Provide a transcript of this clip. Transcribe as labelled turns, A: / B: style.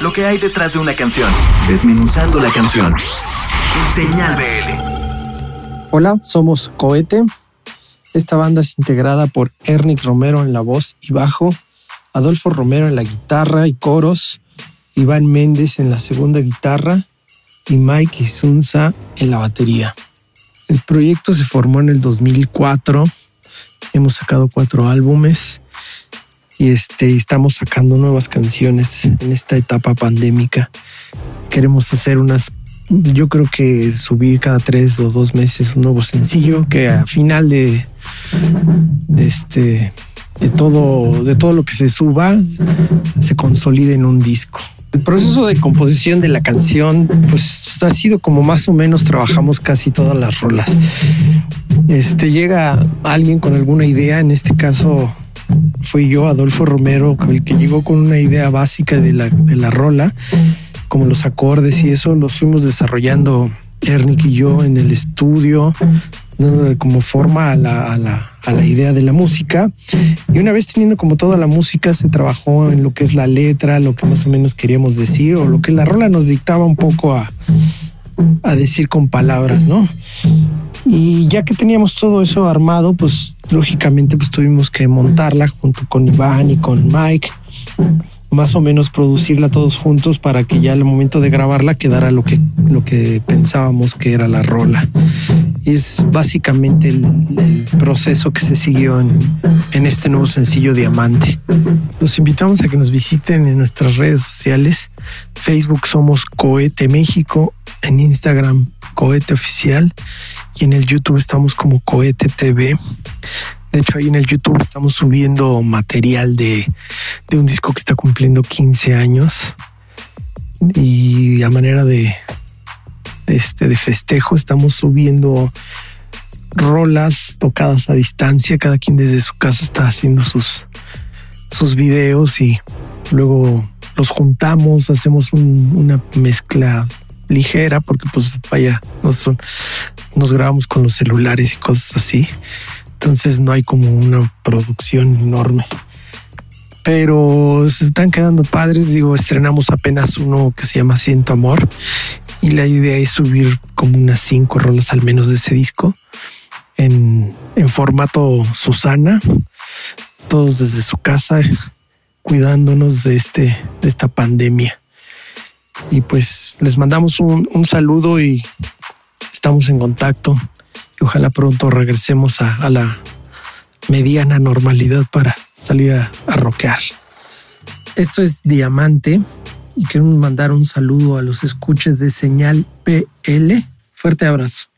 A: lo que hay detrás de una canción, desmenuzando la canción. Señal BL.
B: Hola, somos Cohete. Esta banda es integrada por Ernick Romero en la voz y bajo, Adolfo Romero en la guitarra y coros, Iván Méndez en la segunda guitarra y Mike Isunza en la batería. El proyecto se formó en el 2004. Hemos sacado cuatro álbumes y este, estamos sacando nuevas canciones en esta etapa pandémica. Queremos hacer unas, yo creo que subir cada tres o dos meses un nuevo sencillo que a final de, de este de todo, de todo lo que se suba se consolide en un disco. El proceso de composición de la canción, pues ha sido como más o menos trabajamos casi todas las rolas. Este llega alguien con alguna idea, en este caso fui yo, Adolfo Romero, el que llegó con una idea básica de la, de la rola, como los acordes y eso, los fuimos desarrollando Ernick y yo en el estudio, como forma a la, a, la, a la, idea de la música. Y una vez teniendo como toda la música, se trabajó en lo que es la letra, lo que más o menos queríamos decir, o lo que la rola nos dictaba un poco a, a decir con palabras, ¿no? Y ya que teníamos todo eso armado, pues lógicamente pues tuvimos que montarla junto con Iván y con Mike más o menos producirla todos juntos para que ya al momento de grabarla quedara lo que, lo que pensábamos que era la rola. Y es básicamente el, proceso que se siguió en, en, este nuevo sencillo Diamante. Los invitamos a que nos visiten en nuestras redes sociales. Facebook somos Cohete México, en Instagram Cohete Oficial y en el YouTube estamos como Cohete TV. De hecho, ahí en el YouTube estamos subiendo material de, un disco que está cumpliendo 15 años. Y a manera de, este, de festejo estamos subiendo rolas tocadas a distancia. Cada quien desde su casa está haciendo sus, sus videos y luego los juntamos, hacemos una mezcla ligera porque pues vaya, nos, nos grabamos con los celulares y cosas así. Entonces no hay como una producción enorme. Pero se están quedando padres. Digo, estrenamos apenas uno que se llama Siento Amor. Y la idea es subir como unas cinco rolas al menos de ese disco en, en formato Susana. Todos desde su casa, cuidándonos de, este, de esta pandemia. Y pues les mandamos un, un saludo y estamos en contacto ojalá pronto regresemos a, la mediana normalidad para salir a, a rockear. Esto es Diamante y quiero mandar un saludo a los escuches de señal PL. Fuerte abrazo.